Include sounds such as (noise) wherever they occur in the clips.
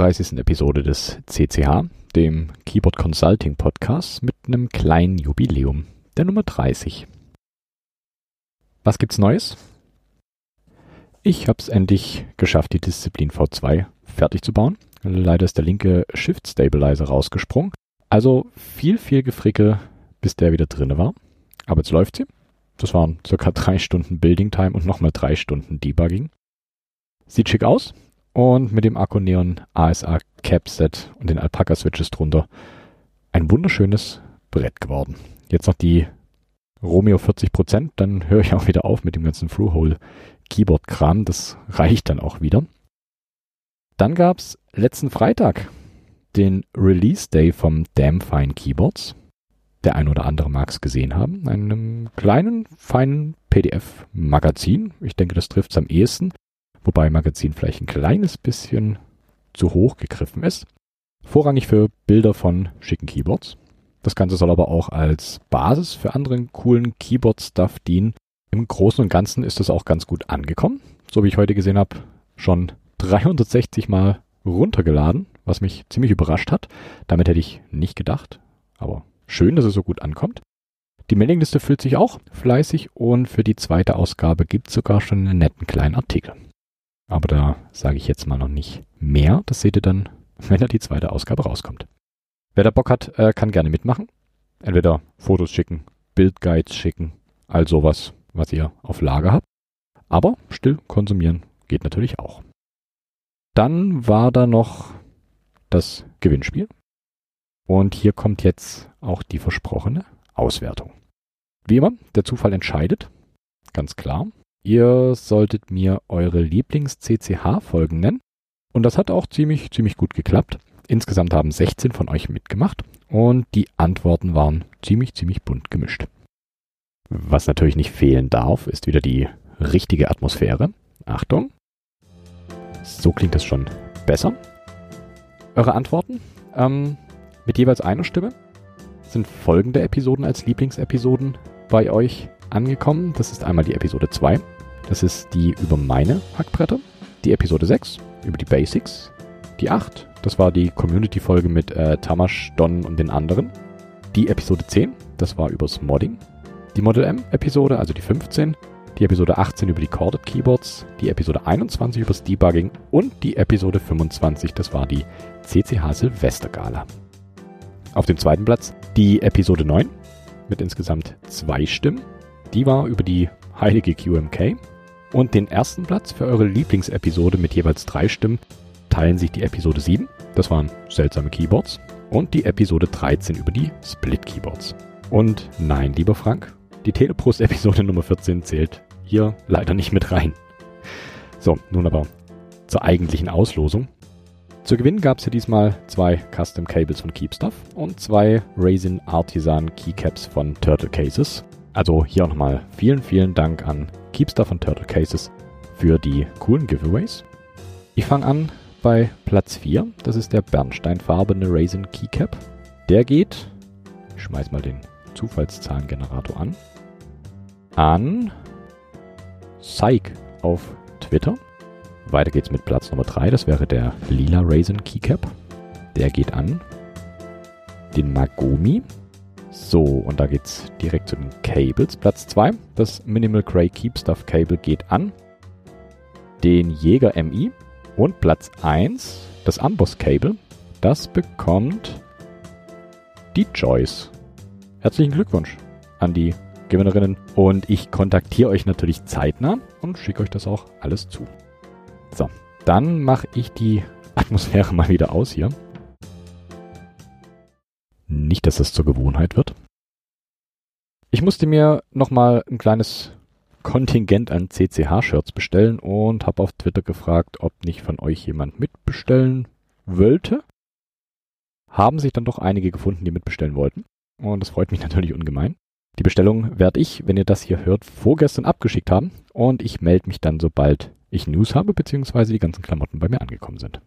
Hallo zur 30. Episode des CCH, dem Keyboard Consulting Podcast mit einem kleinen Jubiläum, der Nummer 30. Was gibt's Neues? Ich habe es endlich geschafft, die Disziplin V2 fertig zu bauen. Leider ist der linke Shift Stabilizer rausgesprungen. Also viel, viel Gefrickel, bis der wieder drinne war. Aber jetzt läuft sie. Das waren circa drei Stunden Building Time und nochmal drei Stunden Debugging. Sieht schick aus. Und mit dem Akku Neon ASA Capset und den Alpaca Switches drunter ein wunderschönes Brett geworden. Jetzt noch die Romeo 40%, dann höre ich auch wieder auf mit dem ganzen Through-Hole Keyboard-Kram. Das reicht dann auch wieder. Dann gab es letzten Freitag den Release Day vom Damn Fine Keyboards. Der ein oder andere mag es gesehen haben. Einem kleinen, feinen PDF-Magazin. Ich denke, das trifft es am ehesten. Wobei Magazin vielleicht ein kleines bisschen zu hoch gegriffen ist. Vorrangig für Bilder von schicken Keyboards. Das Ganze soll aber auch als Basis für anderen coolen Keyboard-Stuff dienen. Im Großen und Ganzen ist das auch ganz gut angekommen. So wie ich heute gesehen habe, schon 360 Mal runtergeladen, was mich ziemlich überrascht hat. Damit hätte ich nicht gedacht. Aber schön, dass es so gut ankommt. Die Mailingliste füllt sich auch fleißig und für die zweite Ausgabe gibt es sogar schon einen netten kleinen Artikel. Aber da sage ich jetzt mal noch nicht mehr. Das seht ihr dann, wenn da die zweite Ausgabe rauskommt. Wer da Bock hat, äh, kann gerne mitmachen. Entweder Fotos schicken, Bildguides schicken, all sowas, was ihr auf Lager habt. Aber still konsumieren geht natürlich auch. Dann war da noch das Gewinnspiel. Und hier kommt jetzt auch die versprochene Auswertung. Wie immer, der Zufall entscheidet. Ganz klar. Ihr solltet mir eure Lieblings-CCH-Folgen nennen. Und das hat auch ziemlich, ziemlich gut geklappt. Insgesamt haben 16 von euch mitgemacht und die Antworten waren ziemlich, ziemlich bunt gemischt. Was natürlich nicht fehlen darf, ist wieder die richtige Atmosphäre. Achtung. So klingt das schon besser. Eure Antworten ähm, mit jeweils einer Stimme sind folgende Episoden als Lieblingsepisoden bei euch angekommen. Das ist einmal die Episode 2. Das ist die über meine Hackbretter. Die Episode 6 über die Basics. Die 8 das war die Community-Folge mit äh, Tamash, Don und den anderen. Die Episode 10, das war übers Modding. Die Model M-Episode, also die 15. Die Episode 18 über die Corded Keyboards. Die Episode 21 übers Debugging. Und die Episode 25, das war die CCH Silvestergala. Auf dem zweiten Platz die Episode 9 mit insgesamt zwei Stimmen. Die war über die heilige QMK. Und den ersten Platz für eure Lieblingsepisode mit jeweils drei Stimmen teilen sich die Episode 7, das waren seltsame Keyboards, und die Episode 13 über die Split-Keyboards. Und nein, lieber Frank, die Teleprost-Episode (laughs) Nummer 14 zählt hier leider nicht mit rein. So, nun aber zur eigentlichen Auslosung. Zu gewinnen gab es ja diesmal zwei Custom Cables von Keepstuff und zwei Raisin Artisan Keycaps von Turtle Cases. Also hier auch nochmal vielen, vielen Dank an Keepstuff und Turtle Cases für die coolen Giveaways. Ich fange an bei Platz 4. Das ist der bernsteinfarbene Raisin Keycap. Der geht, ich schmeiß mal den Zufallszahlengenerator an, an Psych auf Twitter. Weiter geht's mit Platz Nummer 3. Das wäre der lila Raisin Keycap. Der geht an den Magomi. So, und da geht's direkt zu den Cables. Platz 2, das Minimal Grey Keep Stuff Cable geht an den Jäger MI. Und Platz 1, das Amboss-Cable, das bekommt die Joyce. Herzlichen Glückwunsch an die Gewinnerinnen und ich kontaktiere euch natürlich zeitnah und schicke euch das auch alles zu. So, dann mache ich die (laughs) Atmosphäre mal wieder aus hier. Nicht, dass das zur Gewohnheit wird. Ich musste mir nochmal ein kleines Kontingent an CCH-Shirts bestellen und habe auf Twitter gefragt, ob nicht von euch jemand mitbestellen wollte. Haben sich dann doch einige gefunden, die mitbestellen wollten. Und das freut mich (laughs) natürlich ungemein. Die Bestellung werde ich, wenn ihr das hier hört, vorgestern abgeschickt haben. Und ich melde mich dann, sobald ich News habe, beziehungsweise die ganzen Klamotten bei mir angekommen sind.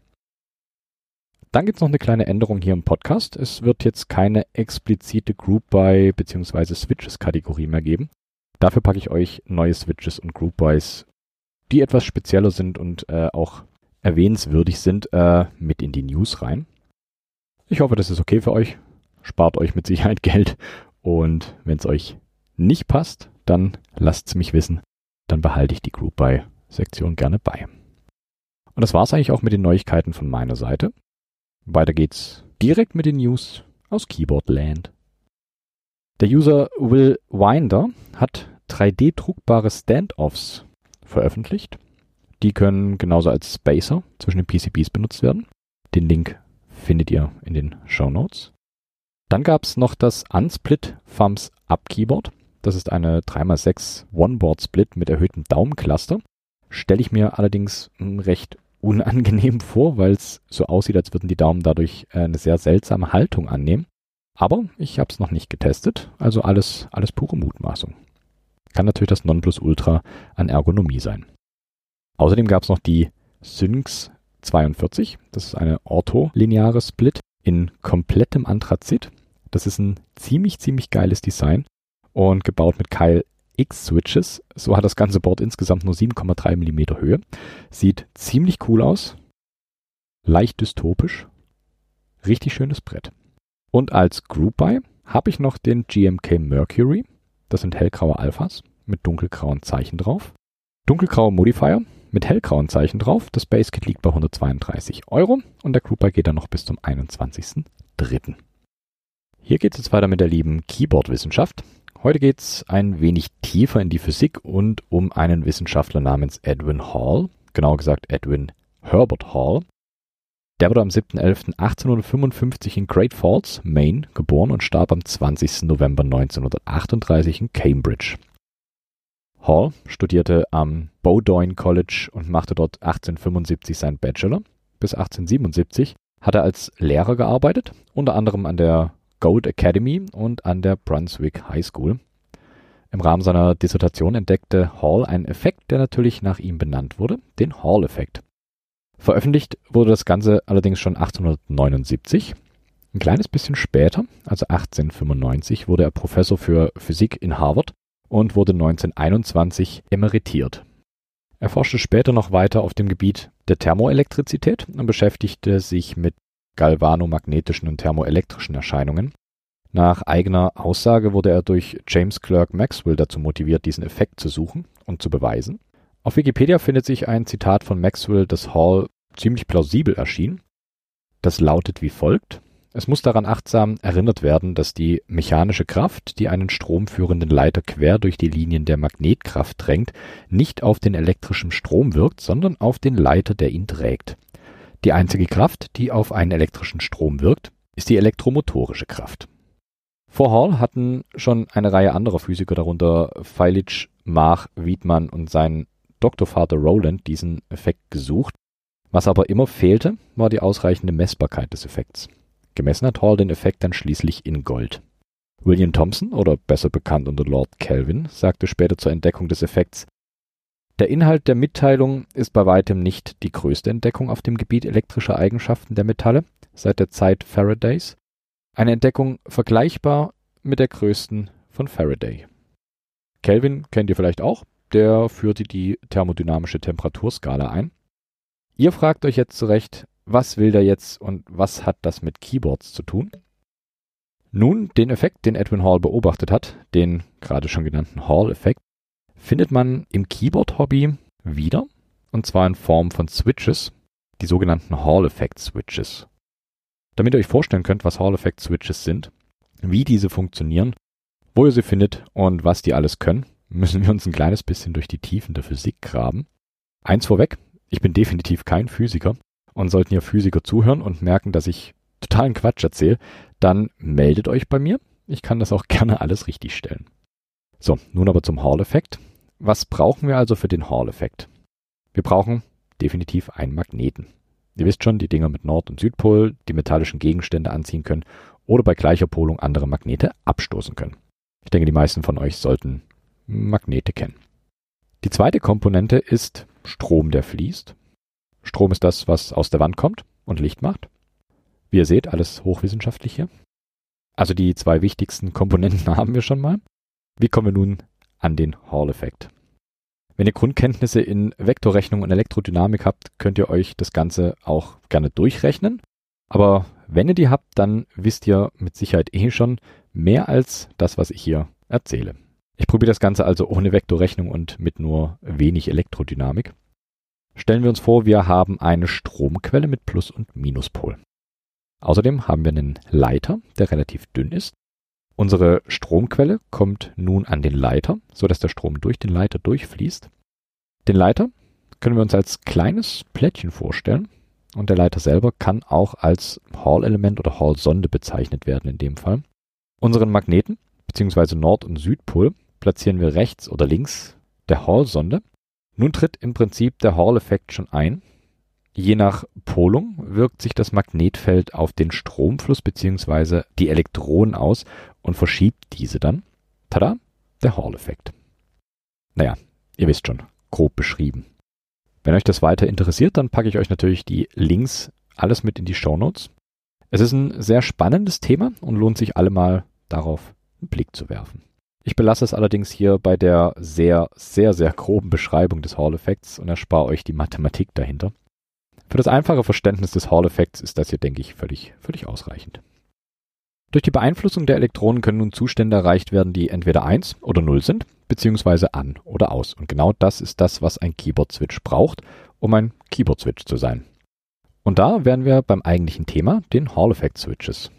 Dann gibt es noch eine kleine Änderung hier im Podcast. Es wird jetzt keine explizite Group by beziehungsweise Switches Kategorie mehr geben, Dafür packe ich euch neue Switches und Group Buys, die etwas spezieller sind und äh, auch erwähnenswürdig sind, äh, mit in die News rein. Ich hoffe, das ist okay für euch. Spart euch mit Sicherheit (laughs) Geld. Und wenn es euch nicht passt, dann lasst es mich wissen. Dann behalte ich die Group by Sektion gerne bei. Und das war es eigentlich auch mit den Neuigkeiten von meiner Seite. Weiter geht's direkt mit den News aus Keyboard Land. Der User Will Winder hat 3D-druckbare Standoffs veröffentlicht. Die können genauso als Spacer zwischen den PCBs benutzt werden. Den Link findet ihr in den Show Notes. Dann gab es noch das Unsplit Thumbs Up Keyboard. Das ist eine 3x6 One-Board-Split mit erhöhtem Daumencluster. Stelle ich mir allerdings recht unangenehm vor, weil es so aussieht, als würden die Daumen dadurch äh, eine sehr seltsame Haltung annehmen. Aber ich habe es noch nicht getestet, also alles, alles pure Mutmaßung. Kann natürlich das Nonplusultra an Ergonomie sein. Außerdem gab es noch die Syncs 42. Das ist eine ortholineare Split in komplettem Anthrazit. Das ist ein ziemlich, ziemlich geiles Design und gebaut mit Keil X Switches. So hat das ganze Board insgesamt nur 7,3 mm Höhe. Sieht ziemlich cool aus. Leicht dystopisch. Richtig schönes Brett. Und als Group Buy habe ich noch den GMK Mercury. Das sind hellgraue Alphas mit dunkelgrauen Zeichen drauf. Dunkelgraue Modifier mit hellgrauen Zeichen drauf. Das Base Kit liegt bei 132 Euro und der Group Buy geht dann noch bis zum 21.03. Hier geht es jetzt weiter mit der lieben Keyboard-Wissenschaft. Heute geht es ein wenig tiefer in die Physik und um einen Wissenschaftler namens Edwin Hall, genauer gesagt Edwin Herbert Hall. Der wurde am 7.11.1855 in Great Falls, Maine, geboren und starb am 20. November 1938 in Cambridge. Hall studierte am Bowdoin College und machte dort 1875 seinen Bachelor. Bis 1877 hat er als Lehrer gearbeitet, unter anderem an der Gold Academy und an der Brunswick High School. Im Rahmen seiner Dissertation entdeckte Hall einen Effekt, der natürlich nach ihm benannt wurde, den Hall-Effekt. Veröffentlicht wurde das Ganze allerdings schon 1879. Ein kleines bisschen später, also 1895, wurde er Professor für Physik in Harvard und wurde 1921 emeritiert. Er forschte später noch weiter auf dem Gebiet der Thermoelektrizität und beschäftigte sich mit galvanomagnetischen und thermoelektrischen Erscheinungen. Nach eigener Aussage wurde er durch James Clerk Maxwell dazu motiviert, diesen Effekt zu suchen und zu beweisen. Auf Wikipedia findet sich ein Zitat von Maxwell, das Hall ziemlich plausibel erschien. Das lautet wie folgt. Es muss daran achtsam erinnert werden, dass die mechanische Kraft, die einen stromführenden Leiter quer durch die Linien der Magnetkraft drängt, nicht auf den elektrischen Strom wirkt, sondern auf den Leiter, der ihn trägt. Die einzige Kraft, die auf einen elektrischen Strom wirkt, ist die elektromotorische Kraft. Vor Hall hatten schon eine Reihe anderer Physiker, darunter Feilitsch, Mach, Wiedmann und sein Doktorvater Rowland, diesen Effekt gesucht. Was aber immer fehlte, war die ausreichende Messbarkeit des Effekts. Gemessen hat Hall den Effekt dann schließlich in Gold. William Thomson, oder besser bekannt unter Lord Kelvin, sagte später zur Entdeckung des Effekts, der Inhalt der Mitteilung ist bei weitem nicht die größte Entdeckung auf dem Gebiet elektrischer Eigenschaften der Metalle seit der Zeit Faradays, eine Entdeckung vergleichbar mit der größten von Faraday. Kelvin kennt ihr vielleicht auch, der führte die thermodynamische Temperaturskala ein. Ihr fragt euch jetzt zurecht, was will der jetzt und was hat das mit Keyboards zu tun? Nun, den Effekt, den Edwin Hall beobachtet hat, den gerade schon genannten Hall-Effekt, findet man im Keyboard-Hobby wieder, und zwar in Form von Switches, die sogenannten Hall-Effect-Switches. Damit ihr euch vorstellen könnt, was Hall-Effect-Switches sind, wie diese funktionieren, wo ihr sie findet und was die alles können, (laughs) müssen wir uns ein kleines bisschen durch die Tiefen der Physik graben. Eins vorweg, ich bin definitiv kein Physiker und sollten hier Physiker zuhören und merken, dass ich totalen Quatsch erzähle, dann meldet euch bei mir. Ich kann das auch (laughs) gerne alles richtig stellen. So, nun aber zum Hall-Effekt. Was brauchen wir also für den Hall-Effekt? Wir brauchen definitiv einen Magneten. Ihr wisst schon, die Dinger mit Nord- und Südpol, die metallischen Gegenstände anziehen können oder bei gleicher Polung andere Magnete abstoßen können. Ich denke, die meisten von euch sollten Magnete kennen. Die zweite Komponente ist Strom, der fließt. Strom ist das, was aus der Wand kommt und Licht macht. Wie ihr seht, alles hochwissenschaftlich hier. Also die zwei wichtigsten Komponenten (laughs) haben wir schon mal. Wie kommen wir nun an den Hall-Effekt. Wenn ihr Grundkenntnisse in Vektorrechnung und Elektrodynamik habt, könnt ihr euch das Ganze auch gerne durchrechnen. Aber wenn ihr die habt, dann wisst ihr mit Sicherheit eh schon mehr als das, was ich hier erzähle. Ich probiere das Ganze also ohne Vektorrechnung und mit nur wenig Elektrodynamik. Stellen wir uns vor, wir haben eine Stromquelle mit Plus- und Minuspol. Außerdem haben wir einen Leiter, der relativ dünn ist. Unsere Stromquelle kommt nun an den Leiter, sodass der Strom durch den Leiter durchfließt. Den Leiter können wir uns als kleines Plättchen vorstellen und der Leiter selber kann auch als Hall-Element oder Hall-Sonde bezeichnet werden in dem Fall. Unseren Magneten bzw. Nord- und Südpol platzieren wir rechts oder links der Hall-Sonde. Nun tritt im Prinzip der Hall-Effekt schon ein. Je nach Polung wirkt sich das Magnetfeld auf den Stromfluss bzw. die Elektronen aus und verschiebt diese dann. Tada, der Hall-Effekt. Naja, ihr wisst schon, grob beschrieben. Wenn euch das weiter interessiert, dann packe ich euch natürlich die Links alles mit in die Show Notes. Es ist ein sehr spannendes Thema und lohnt sich allemal darauf einen Blick zu werfen. Ich belasse es allerdings hier bei der sehr, sehr, sehr groben Beschreibung des Hall-Effekts und erspare euch die Mathematik dahinter. Für das einfache Verständnis des Hall-Effekts ist das hier, denke ich, völlig, völlig ausreichend. Durch die Beeinflussung der Elektronen können nun Zustände erreicht werden, die entweder 1 oder 0 sind, beziehungsweise an oder aus. Und genau das ist das, was ein Keyboard-Switch braucht, um ein Keyboard-Switch zu sein. Und da wären wir beim eigentlichen Thema, den Hall-Effekt-Switches.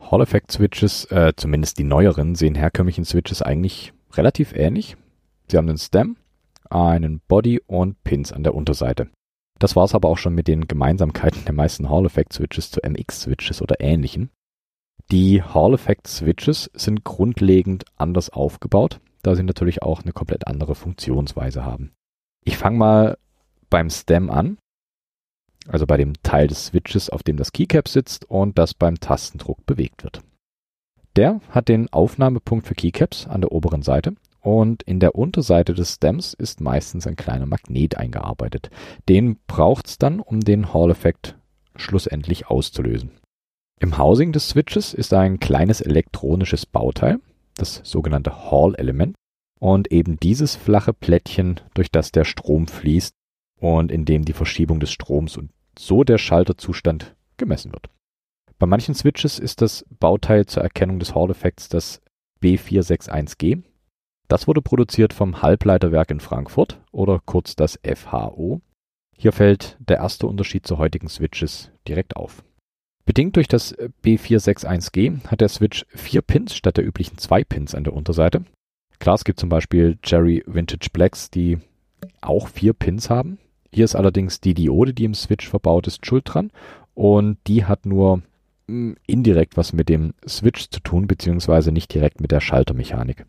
Hall-Effekt-Switches, äh, zumindest die neueren, sehen herkömmlichen Switches eigentlich relativ ähnlich. Sie haben einen Stem, einen Body und Pins an der Unterseite. Das war es aber auch schon mit den Gemeinsamkeiten der meisten Hall-Effekt-Switches zu MX-Switches oder ähnlichen. Die Hall-Effekt-Switches sind grundlegend anders aufgebaut, da sie natürlich auch eine komplett andere Funktionsweise haben. Ich fange mal beim Stem an also bei dem Teil des Switches, auf dem das Keycap sitzt und das beim Tastendruck bewegt wird. Der hat den Aufnahmepunkt für Keycaps an der oberen Seite und in der Unterseite des Stems ist meistens ein kleiner Magnet eingearbeitet. Den braucht es dann, um den Hall-Effekt schlussendlich auszulösen. Im Housing des Switches ist ein kleines elektronisches Bauteil, das sogenannte Hall-Element, und eben dieses flache Plättchen, durch das der Strom fließt und in dem die Verschiebung des Stroms und so der Schalterzustand gemessen wird. Bei manchen Switches ist das Bauteil zur Erkennung des Hall-Effekts das B461G. Das wurde produziert vom Halbleiterwerk in Frankfurt oder kurz das FHO. Hier fällt der erste Unterschied zu heutigen Switches direkt auf. Bedingt durch das B461G hat der Switch vier Pins statt der üblichen zwei Pins an der Unterseite. Klar, es gibt zum Beispiel Cherry Vintage Blacks, die auch vier Pins haben. Hier ist allerdings die Diode, die im Switch verbaut ist, schuld dran und die hat nur hm, indirekt was mit dem Switch zu tun, beziehungsweise nicht direkt mit der Schaltermechanik.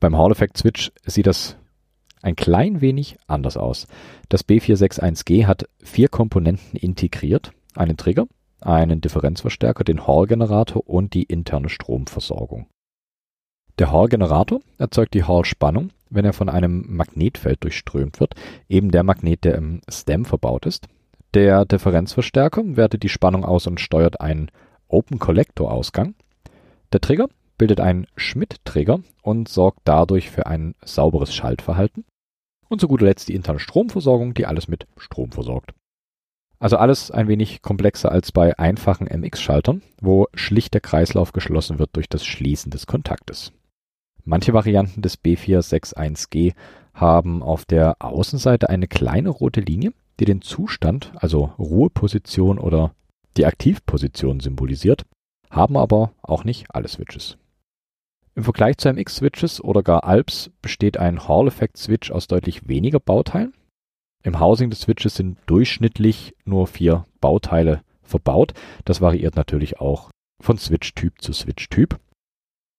Beim Hall-Effekt-Switch sieht das ein klein wenig anders aus. Das B461G hat vier Komponenten integriert, einen Trigger, einen Differenzverstärker, den Hall-Generator und die interne Stromversorgung. Der Hall-Generator erzeugt die Hall-Spannung, wenn er von einem Magnetfeld durchströmt wird, eben der Magnet, der im Stem verbaut ist. Der Differenzverstärker wertet die Spannung aus und steuert einen Open Collector Ausgang. Der Trigger bildet einen Schmidt-Trigger und sorgt dadurch für ein sauberes Schaltverhalten. Und zu guter Letzt die interne Stromversorgung, die alles mit Strom versorgt. Also alles ein wenig komplexer als bei einfachen MX-Schaltern, wo schlicht der Kreislauf geschlossen wird durch das Schließen des Kontaktes. Manche Varianten des B461G haben auf der Außenseite eine kleine rote Linie, die den Zustand, also Ruheposition oder die Aktivposition symbolisiert, haben aber auch nicht alle Switches. Im Vergleich zu MX-Switches oder gar Alps besteht ein Hall-Effekt-Switch aus deutlich weniger Bauteilen. Im Housing des Switches sind durchschnittlich nur vier Bauteile verbaut. Das variiert natürlich auch von Switch-Typ zu Switch-Typ.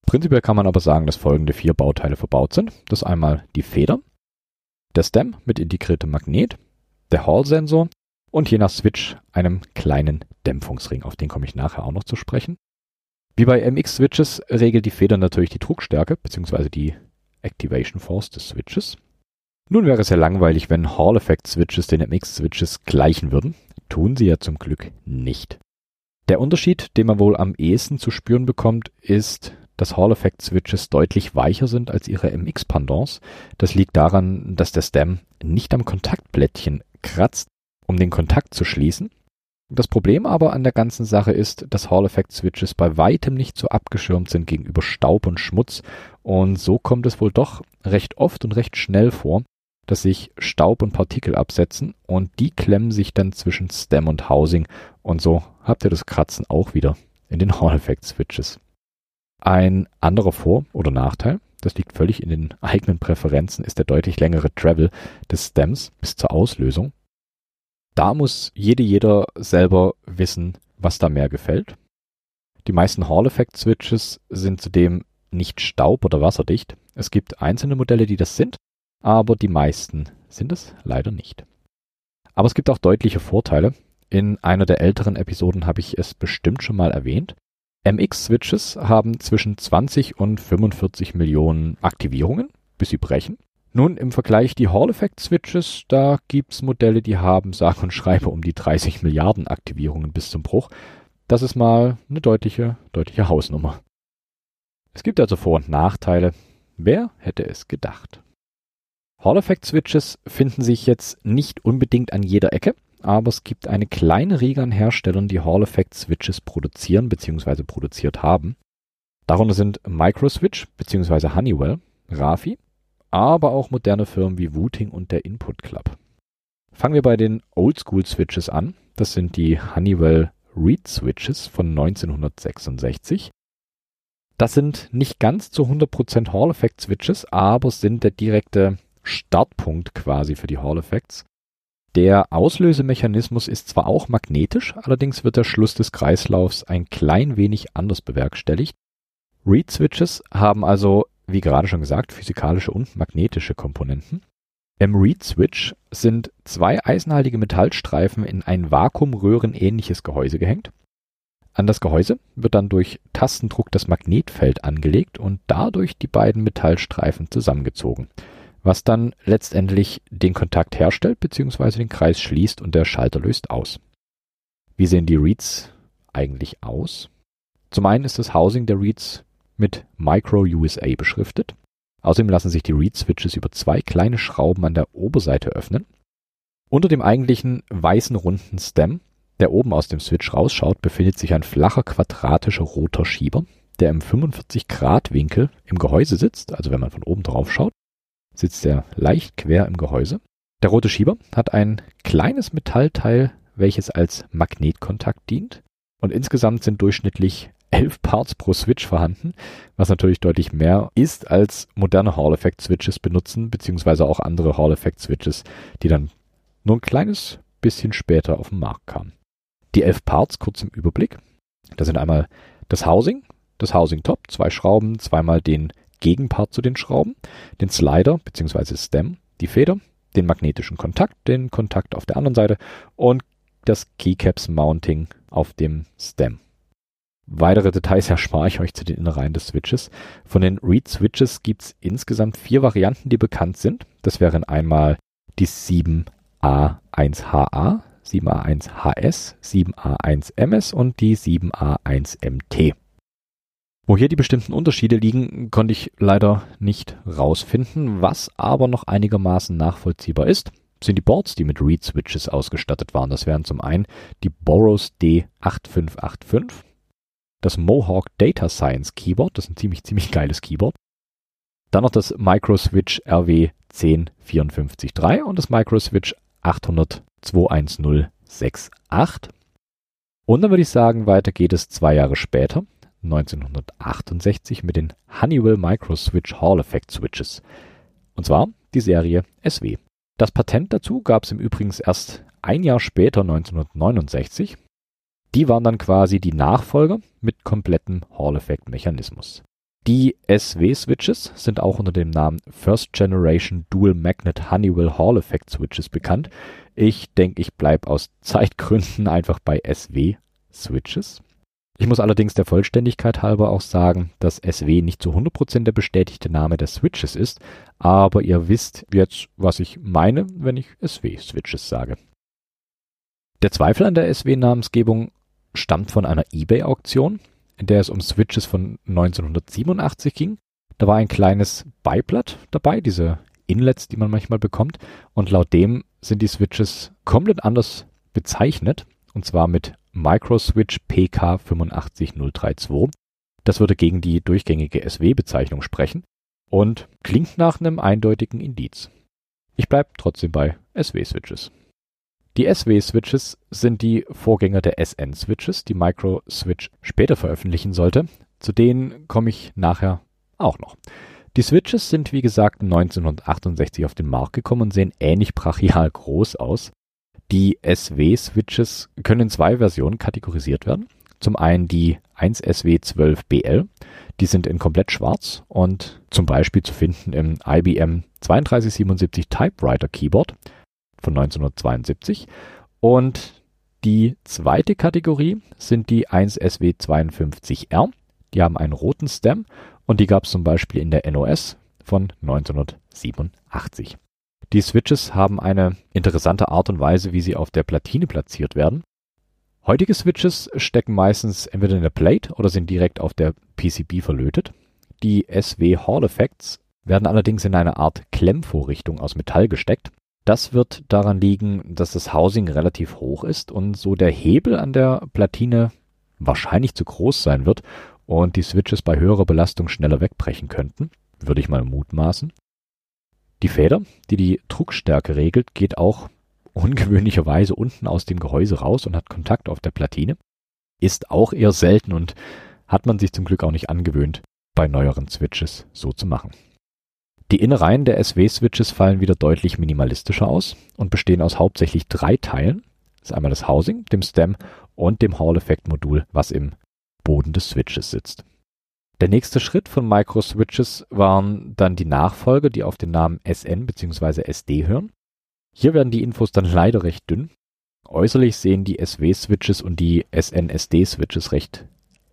Prinzipiell kann man aber sagen, dass folgende vier Bauteile verbaut sind. Das ist einmal die Feder, der Stem mit integriertem Magnet, der Hall-Sensor und je nach Switch einem kleinen Dämpfungsring. Auf den komme ich nachher auch noch zu sprechen. Wie bei MX-Switches regelt die Feder natürlich die Druckstärke bzw. die Activation Force des Switches. Nun wäre es ja langweilig, wenn Hall-Effekt-Switches den MX-Switches gleichen würden. Tun sie ja zum Glück nicht. Der Unterschied, den man wohl am ehesten zu spüren bekommt, ist, dass Hall Effect Switches deutlich weicher sind als ihre MX-Pendants. Das liegt daran, dass der Stem nicht am Kontaktblättchen kratzt, um den Kontakt zu schließen. Das Problem aber an der ganzen Sache ist, dass Hall Effect Switches bei weitem nicht so abgeschirmt sind gegenüber Staub und Schmutz und so kommt es wohl doch recht oft und recht schnell vor, dass sich Staub und Partikel absetzen und die klemmen sich dann zwischen Stem und Housing und so habt ihr das Kratzen auch wieder in den Hall Effect Switches. Ein anderer Vor- oder Nachteil, das liegt völlig in den eigenen Präferenzen, ist der deutlich längere Travel des Stems bis zur Auslösung. Da muss jede jeder selber wissen, was da mehr gefällt. Die meisten Hall Effect Switches sind zudem nicht staub- oder wasserdicht. Es gibt einzelne Modelle, die das sind, aber die meisten sind es leider nicht. Aber es gibt auch deutliche Vorteile. In einer der älteren Episoden habe ich es bestimmt schon mal erwähnt. MX-Switches haben zwischen 20 und 45 Millionen Aktivierungen, bis sie brechen. Nun im Vergleich die Hall-Effect-Switches, da gibt's Modelle, die haben sage und schreibe um die 30 Milliarden Aktivierungen bis zum Bruch. Das ist mal eine deutliche, deutliche Hausnummer. Es gibt also Vor- und Nachteile. Wer hätte es gedacht? Hall-Effect-Switches finden sich jetzt nicht unbedingt an jeder Ecke, aber es gibt eine kleine Riege an Herstellern, die Hall-Effect-Switches produzieren bzw. produziert haben. Darunter sind Microswitch bzw. Honeywell, Rafi, aber auch moderne Firmen wie Wooting und der Input Club. Fangen wir bei den Oldschool Switches an. Das sind die Honeywell Reed Switches von 1966. Das sind nicht ganz zu 100% Hall Effect Switches, aber sind der direkte Startpunkt quasi für die Hall Effects. Der Auslösemechanismus ist zwar auch magnetisch, allerdings wird der Schluss des Kreislaufs ein klein wenig anders bewerkstelligt. Reed Switches haben also wie gerade schon gesagt, physikalische und magnetische Komponenten. Im Reed Switch sind zwei eisenhaltige Metallstreifen in ein vakuumröhrenähnliches Gehäuse gehängt. An das Gehäuse wird dann durch Tastendruck das Magnetfeld angelegt und dadurch die beiden Metallstreifen zusammengezogen, was dann letztendlich den Kontakt herstellt bzw. den Kreis schließt und der Schalter löst aus. Wie sehen die Reeds eigentlich aus? Zum einen ist das Housing der Reeds mit Micro USA beschriftet. Außerdem lassen sich die Reed-Switches über zwei kleine Schrauben an der Oberseite öffnen. Unter dem eigentlichen weißen runden Stem, der oben aus dem Switch rausschaut, befindet sich ein flacher quadratischer roter Schieber, der im 45 Grad Winkel im Gehäuse sitzt, also wenn man von oben drauf schaut, sitzt er leicht quer im Gehäuse. Der rote Schieber hat ein kleines Metallteil, welches als Magnetkontakt dient und insgesamt sind durchschnittlich 11 Parts pro Switch vorhanden, was natürlich deutlich mehr ist, als moderne Hall-Effect-Switches benutzen, beziehungsweise auch andere Hall-Effect-Switches, die dann nur ein kleines bisschen später auf den Markt kamen. Die 11 Parts kurz im Überblick. Da sind einmal das Housing, das Housing Top, zwei Schrauben, zweimal den Gegenpart zu den Schrauben, den Slider bzw. Stem, die Feder, den magnetischen Kontakt, den Kontakt auf der anderen Seite und das Keycaps Mounting auf dem Stem. Weitere Details erspare ich euch zu den Innereien des Switches. Von den Reed Switches gibt es insgesamt vier Varianten, die bekannt sind. Das wären einmal die 7A1HA, 7A1HS, 7A1MS und die 7A1MT. Wo hier die bestimmten Unterschiede liegen, konnte ich leider nicht rausfinden. Was aber noch einigermaßen nachvollziehbar ist, sind die Boards, die mit Reed Switches ausgestattet waren. Das wären zum einen die Boros D8585 das Mohawk Data Science Keyboard, das ist ein ziemlich, ziemlich geiles Keyboard. Dann noch das Microswitch RW 10543 und das Microswitch 8021068. Und dann würde ich sagen, weiter geht es zwei Jahre später, 1968, mit den Honeywell Microswitch Hall Effect Switches. Und zwar die Serie SW. Das Patent dazu gab es im Übrigen erst ein Jahr später, 1969. Die waren dann quasi die Nachfolger mit komplettem Hall-Effect-Mechanismus. Die SW-Switches sind auch unter dem Namen First Generation Dual Magnet Honeywell Hall Effect Switches bekannt. Ich denke, ich bleibe aus (laughs) Zeitgründen einfach bei SW-Switches. Ich muss allerdings der Vollständigkeit halber auch sagen, dass SW nicht zu 100% der bestätigte Name der Switches ist, aber ihr wisst jetzt, was ich meine, wenn ich SW-Switches sage. Der Zweifel an der SW-Namensgebung stammt von einer eBay-Auktion. in der es um Switches von 1987 ging. Da war ein kleines Beiblatt dabei, diese Inlets, die man manchmal bekommt. Und laut dem sind die Switches komplett anders bezeichnet. Und zwar mit Microswitch PK85032. Das würde gegen die durchgängige SW-Bezeichnung sprechen und klingt nach einem eindeutigen Indiz. Ich bleibe trotzdem bei SW-Switches. Die SW-Switches sind die Vorgänger der SN-Switches, die Microswitch später veröffentlichen sollte. Zu denen komme ich nachher auch noch. Die Switches sind wie gesagt 1968 auf den Markt gekommen und sehen ähnlich brachial groß aus. Die SW-Switches können in zwei Versionen kategorisiert werden. Zum einen die 1SW12BL, die sind in komplett schwarz und zum Beispiel zu finden im IBM 3277 Typewriter Keyboard von 1972. Und die zweite Kategorie sind die 1SW52R. Die haben einen roten Stem und die gab es zum Beispiel in der NOS von 1987. Die Switches haben eine interessante Art und Weise, wie sie auf der Platine platziert werden. Heutige Switches stecken meistens entweder in der Plate oder sind direkt auf der PCB verlötet. Die SW Hall Effects werden allerdings in eine Art Klemmvorrichtung aus Metall gesteckt. Das wird daran liegen, dass das Housing relativ hoch ist und so der Hebel an der Platine wahrscheinlich zu groß sein wird und die Switches bei höherer Belastung schneller wegbrechen könnten, würde ich mal mutmaßen. Die Feder, die die Druckstärke regelt, geht auch ungewöhnlicherweise unten aus dem Gehäuse raus und hat Kontakt auf der Platine. Ist auch eher selten und hat man sich zum Glück auch nicht angewöhnt, bei neueren Switches so zu machen. Die Innereien der SW-Switches fallen wieder deutlich minimalistischer aus und bestehen aus hauptsächlich drei Teilen. Das ist einmal das Housing, dem Stem und dem Hall-Effekt-Modul, was im Boden des Switches sitzt. Der nächste Schritt von Microswitches waren dann die Nachfolger, die auf den Namen SN bzw. SD hören. Hier werden die Infos dann leider recht dünn. Äußerlich sehen die SW-Switches und die SN-SD-Switches recht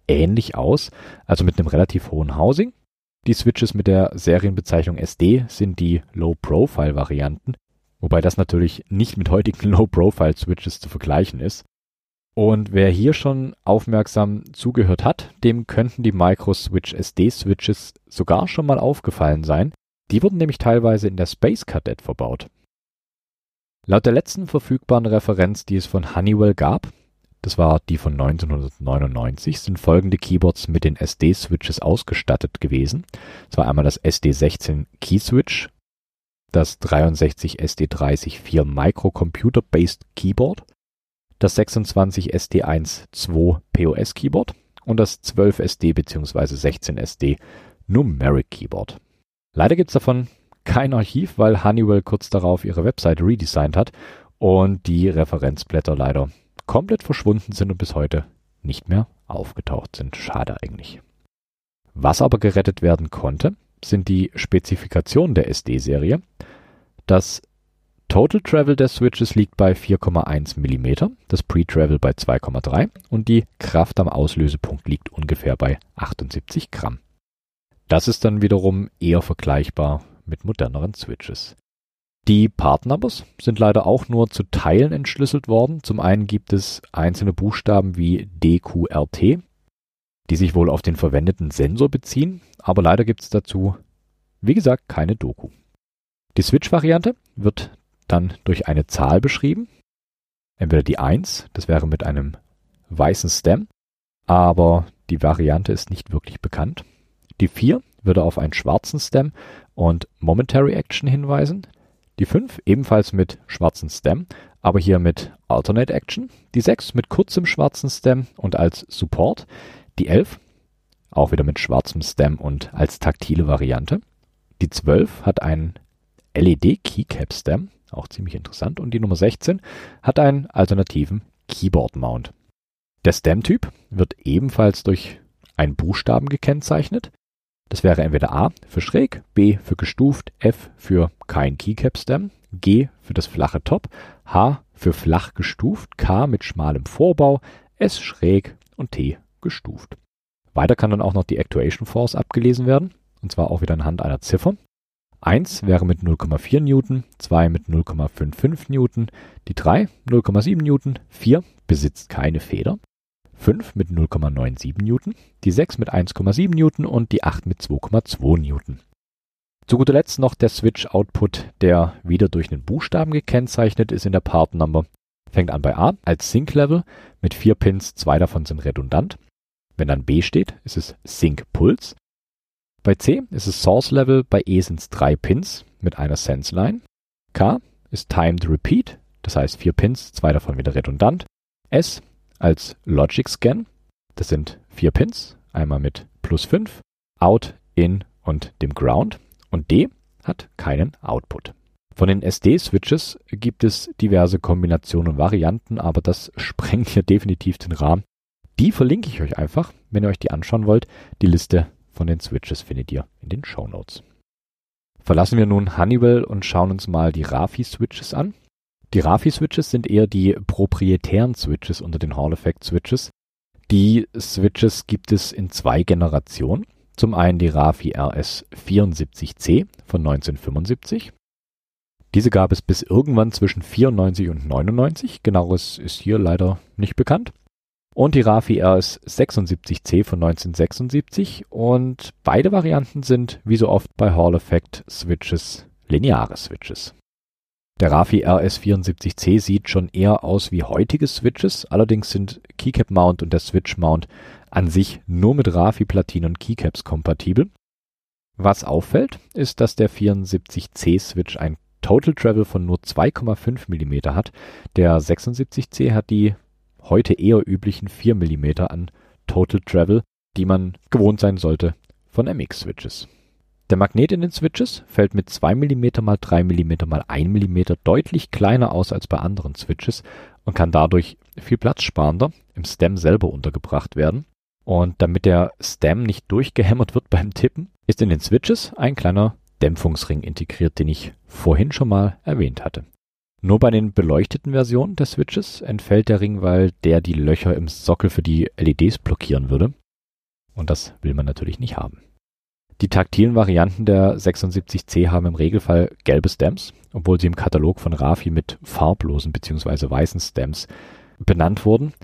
ähnlich aus, also mit einem relativ hohen Housing. Die Switches mit der Serienbezeichnung SD sind die Low-Profile-Varianten, wobei das natürlich nicht mit heutigen (laughs) Low-Profile-Switches zu vergleichen ist. Und wer hier schon aufmerksam zugehört hat, dem könnten die Microswitch SD-Switches sogar schon mal aufgefallen sein. Die wurden nämlich teilweise in der Space Cadet verbaut. Laut der letzten verfügbaren Referenz, die es von Honeywell gab, das war die von 1999, sind folgende Keyboards mit den SD-Switches ausgestattet gewesen. Das war einmal das SD16 Keyswitch, das 63 SD30 4 Microcomputer-Based Keyboard, das 26 SD1 2 POS Keyboard und das 12 SD bzw. 16 SD Numeric Keyboard. Leider gibt es davon kein Archiv, weil Honeywell kurz darauf ihre Website redesigned hat und die Referenzblätter leider komplett verschwunden sind und bis heute nicht mehr aufgetaucht sind. Schade eigentlich. Was aber gerettet werden konnte, sind die Spezifikationen der SD-Serie. Das Total Travel der Switches liegt bei 4,1 mm, das Pre-Travel bei 2,3 und die Kraft am Auslösepunkt liegt ungefähr bei 78 Gramm. Das ist dann wiederum eher vergleichbar mit moderneren Switches. Die Partnumbers sind leider auch nur zu Teilen entschlüsselt worden. Zum einen gibt es einzelne Buchstaben wie DQRT, die sich wohl auf den verwendeten Sensor beziehen, aber leider gibt es dazu, wie gesagt, keine Doku. Die Switch-Variante wird dann durch eine Zahl beschrieben. Entweder die 1, das wäre mit einem weißen Stem, aber die Variante ist nicht wirklich bekannt. Die 4 würde auf einen schwarzen Stem und Momentary Action hinweisen. Die 5 ebenfalls mit schwarzen Stem, aber hier mit Alternate Action. Die 6 mit kurzem schwarzen Stem und als Support. Die 11 auch wieder mit schwarzem Stem und als taktile Variante. Die 12 hat einen LED Keycap Stem auch ziemlich interessant. Und die Nummer 16 hat einen alternativen Keyboard-Mount. Der Stem-Typ wird ebenfalls durch einen Buchstaben gekennzeichnet. Das wäre entweder A für schräg, B für gestuft, F für kein Keycap-Stem, G für das flache Top, H für flach gestuft, K mit schmalem Vorbau, S schräg und T gestuft. Weiter kann dann auch noch die Actuation Force abgelesen werden, und zwar auch wieder anhand einer Ziffer. 1 wäre mit 0,4 Newton, 2 mit 0,55 Newton, die 3 0,7 Newton, 4 besitzt keine Feder, 5 mit 0,97 Newton, die 6 mit 1,7 Newton und die 8 mit 2,2 Newton. Zu guter Letzt noch der Switch-Output, der wieder durch einen Buchstaben gekennzeichnet ist in der Part Number. Fängt an bei A als Sync-Level mit vier Pins, zwei davon sind redundant. Wenn dann B steht, ist es Sync-Puls. Bei C ist es Source-Level, bei E sind es drei Pins mit einer Sense-Line. K ist Timed Repeat, das heißt vier Pins, zwei davon wieder redundant. S als Logic Scan, das sind vier Pins, einmal mit plus 5, Out, In und dem Ground. Und D hat keinen Output. Von den SD-Switches gibt es diverse Kombinationen und Varianten, aber das (laughs) sprengt hier definitiv den Rahmen. Die verlinke ich euch einfach, wenn ihr euch die anschauen wollt. Die Liste von den Switches findet ihr in den Show Notes. Verlassen wir nun Honeywell und schauen uns mal die Rafi-Switches an. Die Rafi-Switches sind eher die proprietären Switches unter den Hall-Effect-Switches. Die Switches gibt es in zwei Generationen. Zum einen die Rafi RS 74C von 1975. Diese gab es bis irgendwann zwischen 94 und 99. Genaueres ist hier leider nicht bekannt und die Rafi RS 76C von 1976 und beide Varianten sind wie so oft bei Hall Effect Switches lineare Switches. Der Rafi RS 74C sieht schon eher aus wie heutige Switches, allerdings sind Keycap Mount und der Switch Mount an sich nur mit Rafi Platinen und Keycaps kompatibel. Was auffällt, ist, dass der 74C Switch ein Total Travel von nur 2,5 mm hat. Der 76C hat die heute eher üblichen 4 mm an Total Travel, die man gewohnt sein sollte von MX-Switches. Der Magnet in den Switches fällt mit 2 mm mal 3 mm mal 1 mm deutlich kleiner aus als bei anderen Switches und kann dadurch viel platzsparender im Stem selber untergebracht werden. Und damit der Stem nicht durchgehämmert wird (laughs) beim Tippen, ist in den Switches ein kleiner Dämpfungsring integriert, den ich vorhin schon mal erwähnt hatte. Nur bei den beleuchteten Versionen der Switches entfällt der Ring, weil der die Löcher im Sockel für die LEDs blockieren würde. Und das will man natürlich nicht haben. Die taktilen Varianten der 76C haben im Regelfall gelbe Stems, obwohl sie im Katalog von Rafi mit farblosen bzw. weißen Stems benannt wurden.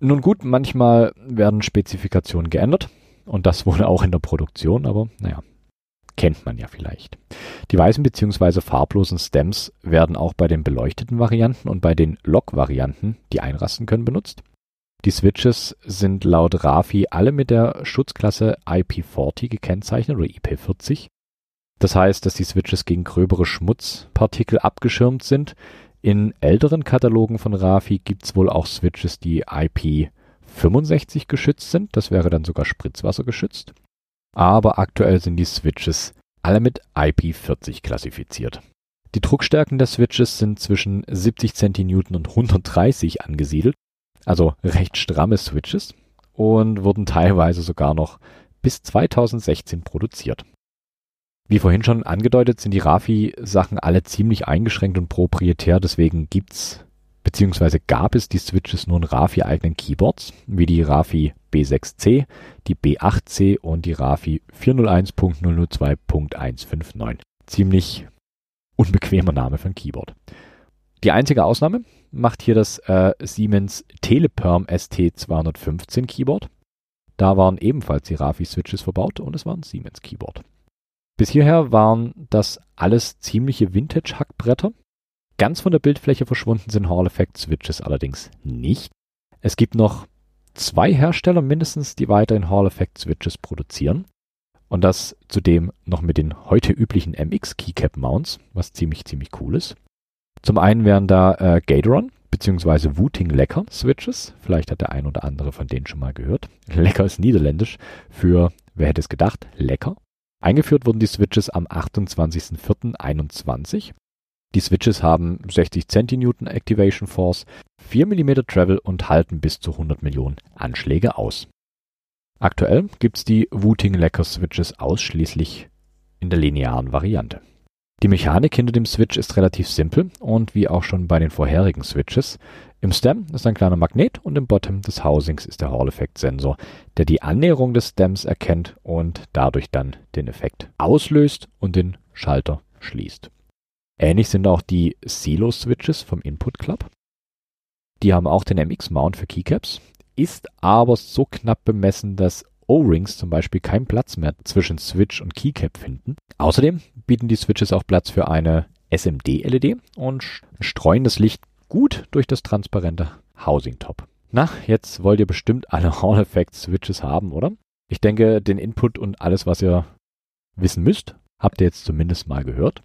Nun gut, manchmal werden Spezifikationen geändert und das wohl auch in der Produktion, aber naja, kennt man ja vielleicht. Die weißen bzw. farblosen Stems werden auch bei den beleuchteten Varianten und bei den Lock-Varianten, die einrasten können, benutzt. Die Switches sind laut Rafi alle mit der Schutzklasse IP40 gekennzeichnet oder IP40. Das heißt, dass die Switches gegen gröbere Schmutzpartikel abgeschirmt sind. In älteren Katalogen von Rafi gibt es wohl auch Switches, die IP65 geschützt sind. Das wäre dann sogar Spritzwasser geschützt aber aktuell sind die Switches alle mit IP40 klassifiziert. Die Druckstärken der Switches sind zwischen 70 cN und 130 angesiedelt, also recht stramme Switches und wurden teilweise sogar noch bis 2016 produziert. Wie vorhin schon angedeutet, sind die Rafi-Sachen alle ziemlich eingeschränkt und proprietär, deswegen gibt's beziehungsweise gab es die Switches nur in Rafi-eigenen Keyboards, wie die Rafi B6C, die B8C und die Rafi 401.002.159. Ziemlich unbequemer Name für ein Keyboard. Die einzige Ausnahme macht hier das äh, Siemens Teleperm ST215 Keyboard. Da waren ebenfalls die Rafi-Switches verbaut und es war ein Siemens Keyboard. Bis hierher waren das alles ziemliche Vintage-Hackbretter, Ganz von der Bildfläche verschwunden sind Hall Effect Switches allerdings nicht. Es gibt noch zwei Hersteller mindestens, die weiterhin Hall Effect Switches produzieren. Und das zudem noch mit den heute üblichen MX Keycap Mounts, was ziemlich, ziemlich cool ist. Zum einen wären da äh, Gatoron bzw. Wooting Lecker Switches. Vielleicht hat der ein oder andere von denen schon mal gehört. (laughs) Lecker ist niederländisch für, wer hätte es gedacht, lecker. Eingeführt wurden die Switches am 28.04.21 die Switches haben 60 Centinewton Activation Force, 4 mm Travel und halten bis zu 100 Millionen Anschläge aus. Aktuell gibt's die Wooting Lecker Switches ausschließlich in der linearen Variante. Die Mechanik hinter dem Switch ist relativ simpel und wie auch schon bei den vorherigen Switches. Im Stem ist ein kleiner Magnet und im Bottom des Housings ist der Hall-Effekt-Sensor, der die Annäherung des Stems erkennt und dadurch dann den Effekt auslöst und den Schalter schließt. Ähnlich sind auch die Silo-Switches vom Input Club. Die haben auch den MX-Mount für Keycaps. ist aber so knapp bemessen, dass O-Rings zum Beispiel keinen Platz mehr zwischen Switch und Keycap finden. Außerdem bieten die Switches auch Platz für eine SMD-LED und streuen das Licht gut durch das transparente Housing-Top. Na, jetzt wollt ihr bestimmt alle (laughs) Hall Effect Switches haben, oder? Ich denke, den Input und alles, was ihr wissen müsst, habt ihr jetzt zumindest mal gehört.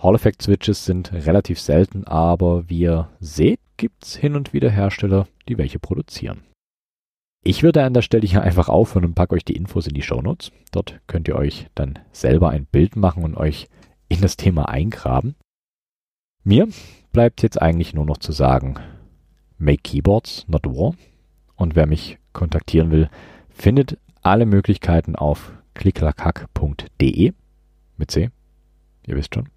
Hall Effect Switches sind relativ selten, aber wie ihr seht, gibt's hin und wieder Hersteller, die welche produzieren. Ich würde an der Stelle hier einfach aufhören und packe euch die Infos in die Show Notes. Dort könnt ihr euch dann selber ein Bild machen und euch in das Thema eingraben. Mir bleibt jetzt eigentlich nur noch zu sagen, make keyboards, not war. Und wer mich kontaktieren will, findet alle Möglichkeiten auf klicklackhack.de mit C. Ihr wisst schon.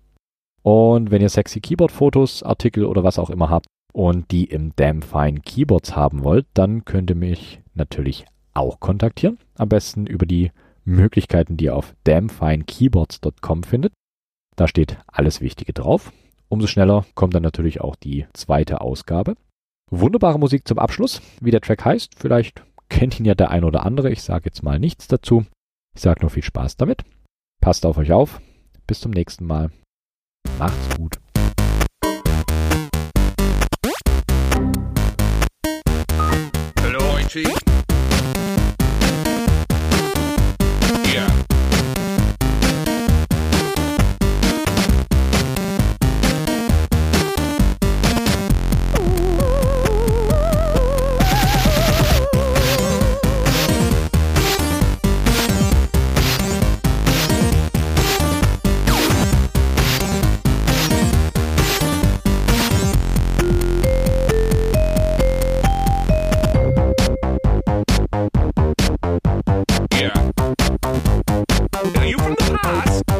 Und wenn ihr sexy Keyboard-Fotos, Artikel oder was auch immer habt und die im Damn Fine Keyboards haben wollt, dann könnt ihr mich natürlich auch kontaktieren. Am besten über die Möglichkeiten, die ihr auf damnfinekeyboards.com findet. Da steht alles Wichtige drauf. Umso schneller kommt dann natürlich auch die zweite Ausgabe. Wunderbare Musik zum Abschluss, wie der Track heißt. Vielleicht kennt ihn ja der ein oder andere. Ich sage jetzt mal nichts dazu. Ich sage nur viel Spaß damit. Passt auf euch auf. Bis zum nächsten Mal. Macht's gut. Hello, IT. Are you from the past?